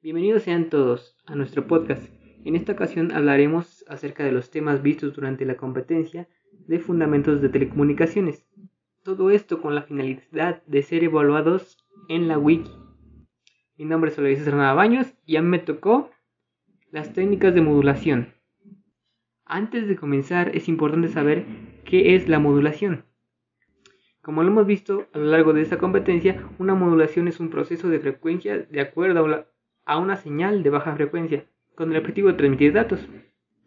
Bienvenidos sean todos a nuestro podcast. En esta ocasión hablaremos acerca de los temas vistos durante la competencia de fundamentos de telecomunicaciones. Todo esto con la finalidad de ser evaluados en la wiki. Mi nombre es Luis Hernán Baños y a mí me tocó las técnicas de modulación. Antes de comenzar es importante saber qué es la modulación. Como lo hemos visto a lo largo de esta competencia, una modulación es un proceso de frecuencia de acuerdo a a una señal de baja frecuencia, con el objetivo de transmitir datos.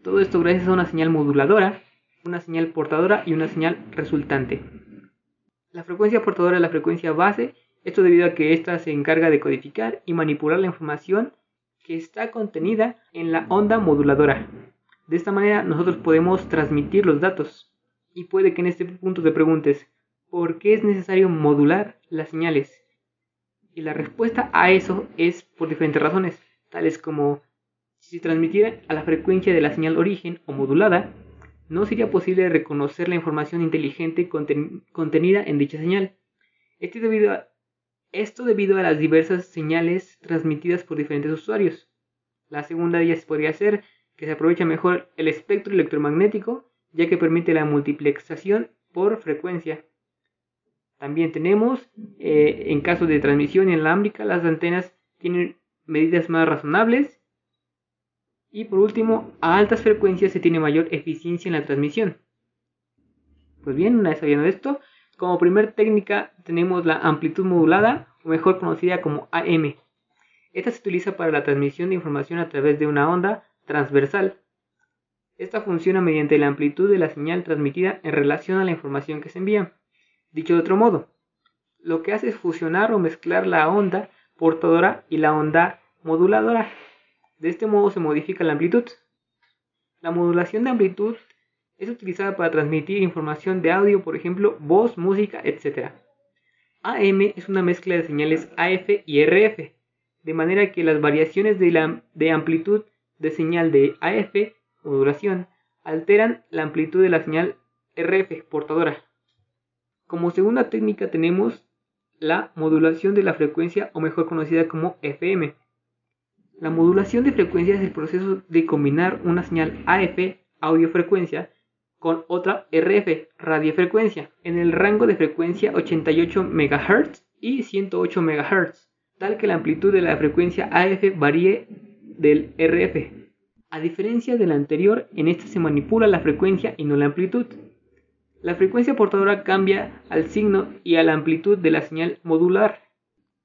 Todo esto gracias a una señal moduladora, una señal portadora y una señal resultante. La frecuencia portadora es la frecuencia base, esto debido a que ésta se encarga de codificar y manipular la información que está contenida en la onda moduladora. De esta manera nosotros podemos transmitir los datos. Y puede que en este punto te preguntes, ¿por qué es necesario modular las señales? Y la respuesta a eso es por diferentes razones, tales como si se transmitiera a la frecuencia de la señal origen o modulada, no sería posible reconocer la información inteligente contenida en dicha señal. Esto debido, a, esto debido a las diversas señales transmitidas por diferentes usuarios. La segunda de ellas podría ser que se aprovecha mejor el espectro electromagnético, ya que permite la multiplexación por frecuencia. También tenemos, eh, en caso de transmisión inalámbrica, las antenas tienen medidas más razonables. Y por último, a altas frecuencias se tiene mayor eficiencia en la transmisión. Pues bien, una vez sabiendo esto, como primer técnica tenemos la amplitud modulada, o mejor conocida como AM. Esta se utiliza para la transmisión de información a través de una onda transversal. Esta funciona mediante la amplitud de la señal transmitida en relación a la información que se envía. Dicho de otro modo, lo que hace es fusionar o mezclar la onda portadora y la onda moduladora. De este modo se modifica la amplitud. La modulación de amplitud es utilizada para transmitir información de audio, por ejemplo, voz, música, etc. AM es una mezcla de señales AF y RF, de manera que las variaciones de, la, de amplitud de señal de AF, modulación, alteran la amplitud de la señal RF, portadora. Como segunda técnica tenemos la modulación de la frecuencia o mejor conocida como FM. La modulación de frecuencia es el proceso de combinar una señal AF, audiofrecuencia, con otra RF, radiofrecuencia, en el rango de frecuencia 88 MHz y 108 MHz, tal que la amplitud de la frecuencia AF varíe del RF. A diferencia de la anterior, en esta se manipula la frecuencia y no la amplitud. La frecuencia portadora cambia al signo y a la amplitud de la señal modular.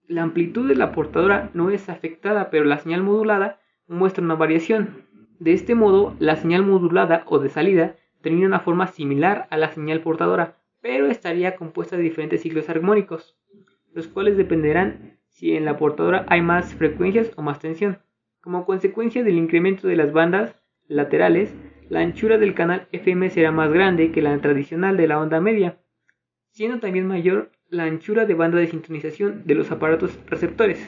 La amplitud de la portadora no es afectada, pero la señal modulada muestra una variación. De este modo, la señal modulada o de salida tendría una forma similar a la señal portadora, pero estaría compuesta de diferentes ciclos armónicos, los cuales dependerán si en la portadora hay más frecuencias o más tensión. Como consecuencia del incremento de las bandas laterales, la anchura del canal FM será más grande que la tradicional de la onda media, siendo también mayor la anchura de banda de sintonización de los aparatos receptores.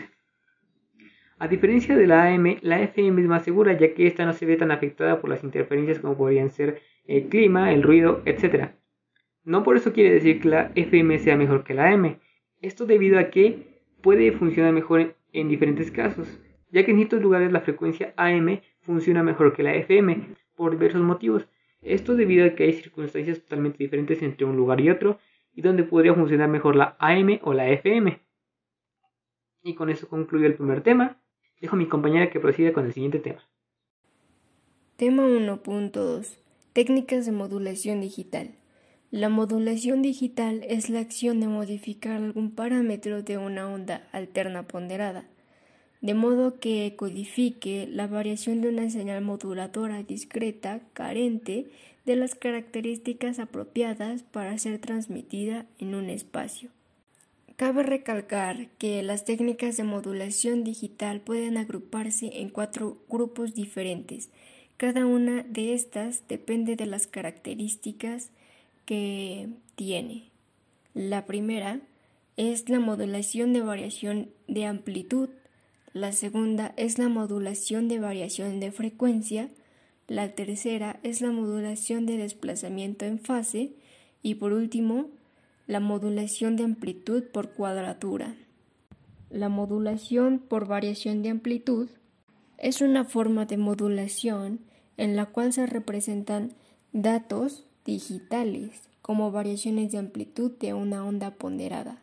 A diferencia de la AM, la FM es más segura ya que esta no se ve tan afectada por las interferencias como podrían ser el clima, el ruido, etc. No por eso quiere decir que la FM sea mejor que la AM, esto debido a que puede funcionar mejor en diferentes casos, ya que en ciertos lugares la frecuencia AM funciona mejor que la FM, por diversos motivos. Esto debido a que hay circunstancias totalmente diferentes entre un lugar y otro y donde podría funcionar mejor la AM o la FM. Y con eso concluyo el primer tema. Dejo a mi compañera que proceda con el siguiente tema. Tema 1.2. Técnicas de modulación digital. La modulación digital es la acción de modificar algún parámetro de una onda alterna ponderada de modo que codifique la variación de una señal moduladora discreta carente de las características apropiadas para ser transmitida en un espacio. Cabe recalcar que las técnicas de modulación digital pueden agruparse en cuatro grupos diferentes. Cada una de estas depende de las características que tiene. La primera es la modulación de variación de amplitud la segunda es la modulación de variación de frecuencia. La tercera es la modulación de desplazamiento en fase. Y por último, la modulación de amplitud por cuadratura. La modulación por variación de amplitud es una forma de modulación en la cual se representan datos digitales como variaciones de amplitud de una onda ponderada.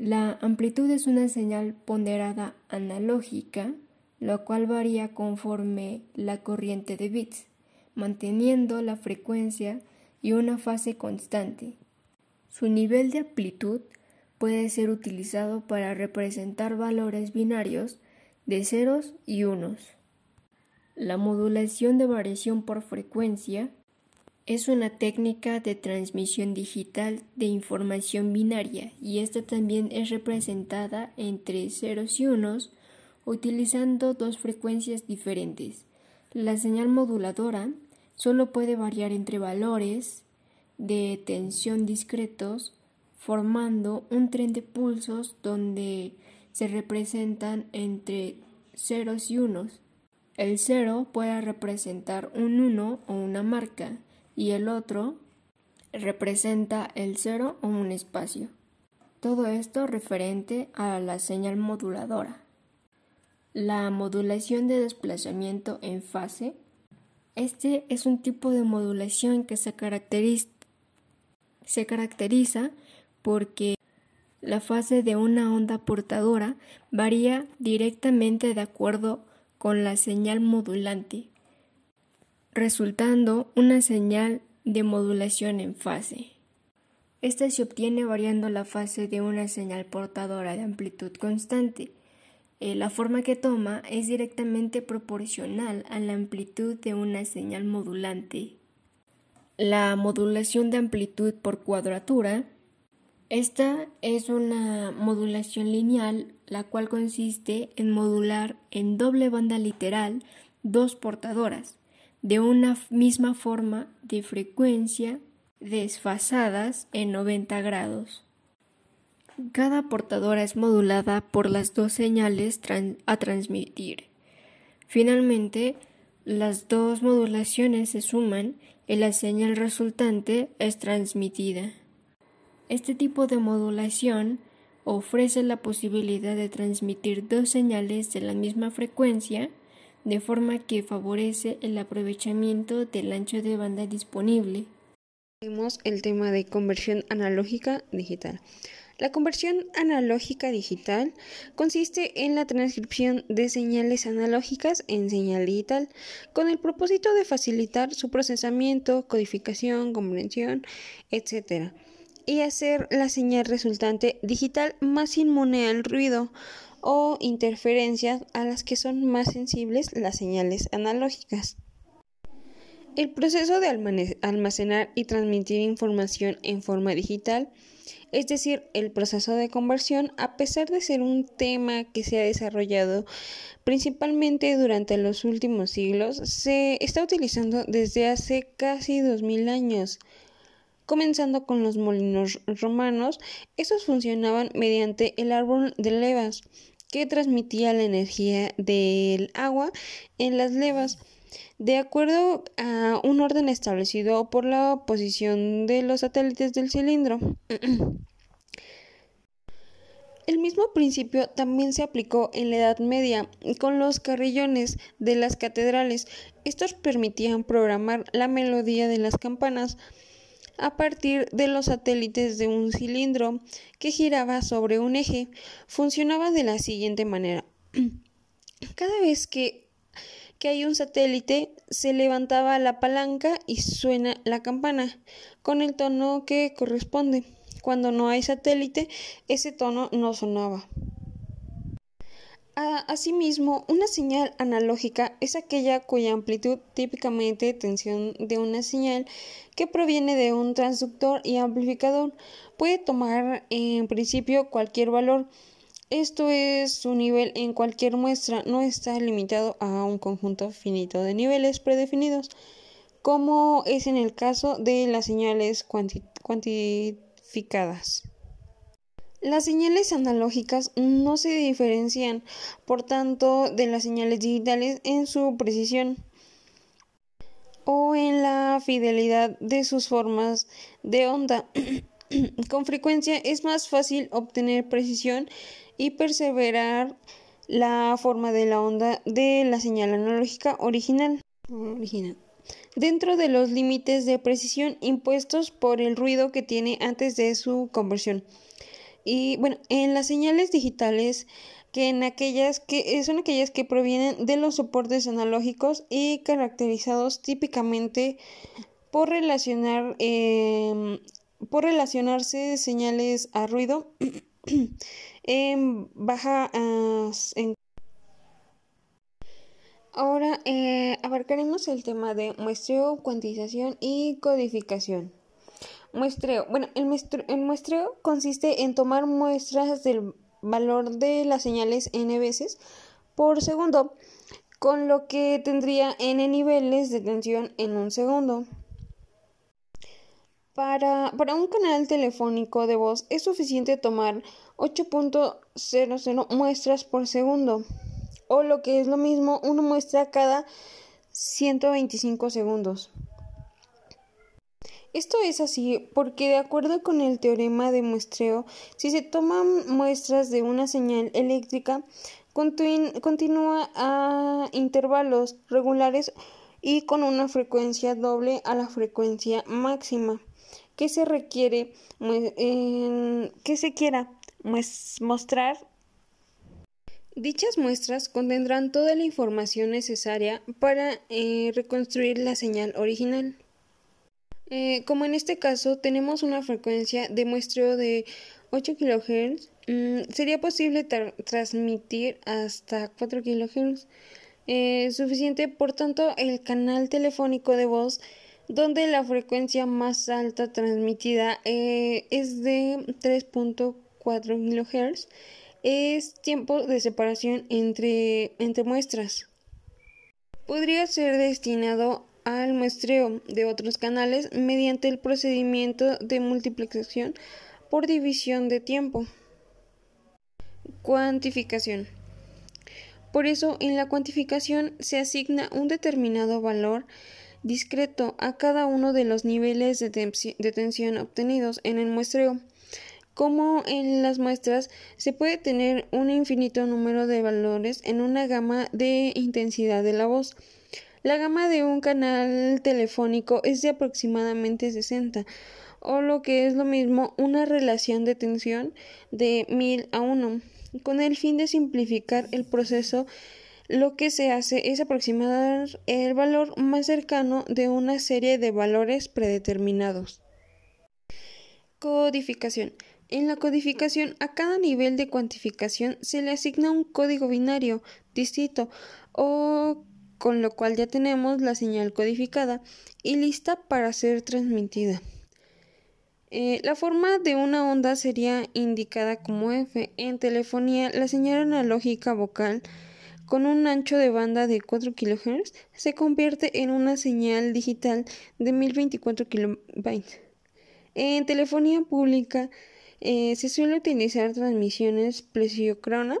La amplitud es una señal ponderada analógica, lo cual varía conforme la corriente de bits, manteniendo la frecuencia y una fase constante. Su nivel de amplitud puede ser utilizado para representar valores binarios de ceros y unos. La modulación de variación por frecuencia es una técnica de transmisión digital de información binaria y esta también es representada entre ceros y unos utilizando dos frecuencias diferentes. La señal moduladora solo puede variar entre valores de tensión discretos formando un tren de pulsos donde se representan entre ceros y unos. El cero puede representar un 1 o una marca y el otro representa el cero o un espacio. Todo esto referente a la señal moduladora. La modulación de desplazamiento en fase. Este es un tipo de modulación que se caracteriza, porque la fase de una onda portadora varía directamente de acuerdo con la señal modulante, resultando una señal de modulación en fase. Esta se obtiene variando la fase de una señal portadora de amplitud constante. Eh, la forma que toma es directamente proporcional a la amplitud de una señal modulante. La modulación de amplitud por cuadratura esta es una modulación lineal, la cual consiste en modular en doble banda literal dos portadoras de una misma forma de frecuencia desfasadas en 90 grados. Cada portadora es modulada por las dos señales a transmitir. Finalmente, las dos modulaciones se suman y la señal resultante es transmitida. Este tipo de modulación ofrece la posibilidad de transmitir dos señales de la misma frecuencia de forma que favorece el aprovechamiento del ancho de banda disponible. Tenemos el tema de conversión analógica digital. La conversión analógica digital consiste en la transcripción de señales analógicas en señal digital con el propósito de facilitar su procesamiento, codificación, comprensión, etc y hacer la señal resultante digital más inmune al ruido o interferencias a las que son más sensibles las señales analógicas. El proceso de almacenar y transmitir información en forma digital, es decir, el proceso de conversión, a pesar de ser un tema que se ha desarrollado principalmente durante los últimos siglos, se está utilizando desde hace casi 2000 años comenzando con los molinos romanos. Estos funcionaban mediante el árbol de levas, que transmitía la energía del agua en las levas. De acuerdo a un orden establecido por la posición de los satélites del cilindro. El mismo principio también se aplicó en la Edad Media con los carrillones de las catedrales. Estos permitían programar la melodía de las campanas a partir de los satélites de un cilindro que giraba sobre un eje. Funcionaba de la siguiente manera. Cada vez que, hay un satélite, se levantaba la palanca y suena la campana con el tono que corresponde. Cuando no hay satélite, ese tono no sonaba. Asimismo, una señal analógica es aquella cuya amplitud, típicamente tensión de una señal que proviene de un transductor y amplificador, puede tomar en principio cualquier valor. Esto es su nivel en cualquier muestra, no está limitado a un conjunto finito de niveles predefinidos, como es en el caso de las señales cuantificadas. Las señales analógicas no se diferencian, por tanto, de las señales digitales en su precisión o en la fidelidad de sus formas de onda. Con frecuencia es más fácil obtener precisión y perseverar la forma de la onda de la señal analógica original, original dentro de los límites de precisión impuestos por el ruido que tiene antes de su conversión. Y bueno, en las señales digitales que en aquellas que son aquellas que provienen de los soportes analógicos y caracterizados típicamente por relacionar em, por relacionarse señales a ruido en baja Ahora eh, abarcaremos el tema de muestreo, cuantización y codificación. Muestreo. Bueno, el, muestreo, consiste en tomar muestras del valor de las señales n veces por segundo, con lo que tendría n niveles de tensión en un segundo. Para, para un canal telefónico de voz es suficiente tomar 8.00 muestras por segundo o lo que es lo mismo, una muestra cada 125 segundos. Esto es así porque de acuerdo con el teorema de muestreo, si se toman muestras de una señal eléctrica, continúa a intervalos regulares y con una frecuencia doble a la frecuencia máxima que se requiere que se quiera mostrar Dichas muestras contendrán toda la información necesaria para eh, reconstruir la señal original. Eh, como en este caso tenemos una frecuencia de muestreo de 8 kHz, mm, sería posible transmitir hasta 4 kHz. Eh, suficiente, por tanto, el canal telefónico de voz donde la frecuencia más alta transmitida es de 3.4 kHz es tiempo de separación entre, entre muestras. Podría ser destinado al muestreo de otros canales mediante el procedimiento de multiplicación por división de tiempo. Cuantificación. Por eso, en la cuantificación se asigna un determinado valor discreto a cada uno de los niveles de, tensión obtenidos en el muestreo como en las muestras se puede tener un infinito número de valores en una gama de intensidad de la voz. La gama de un canal telefónico es de aproximadamente 60, o lo que es lo mismo una relación de tensión de 1000 a 1. Con el fin de simplificar el proceso, lo que se hace es aproximar el valor más cercano de una serie de valores predeterminados. Codificación. En la codificación, a cada nivel de cuantificación se le asigna un código binario distinto, o con lo cual ya tenemos la señal codificada y lista para ser transmitida. Eh, la forma de una onda sería indicada como F. En telefonía, la señal analógica vocal con un ancho de banda de 4 kHz se convierte en una señal digital de 1024 kB. En telefonía pública, eh, se suele utilizar transmisiones plesiocrona,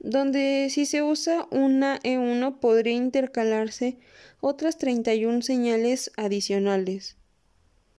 donde si se usa una E1 podría intercalarse otras 31 señales adicionales.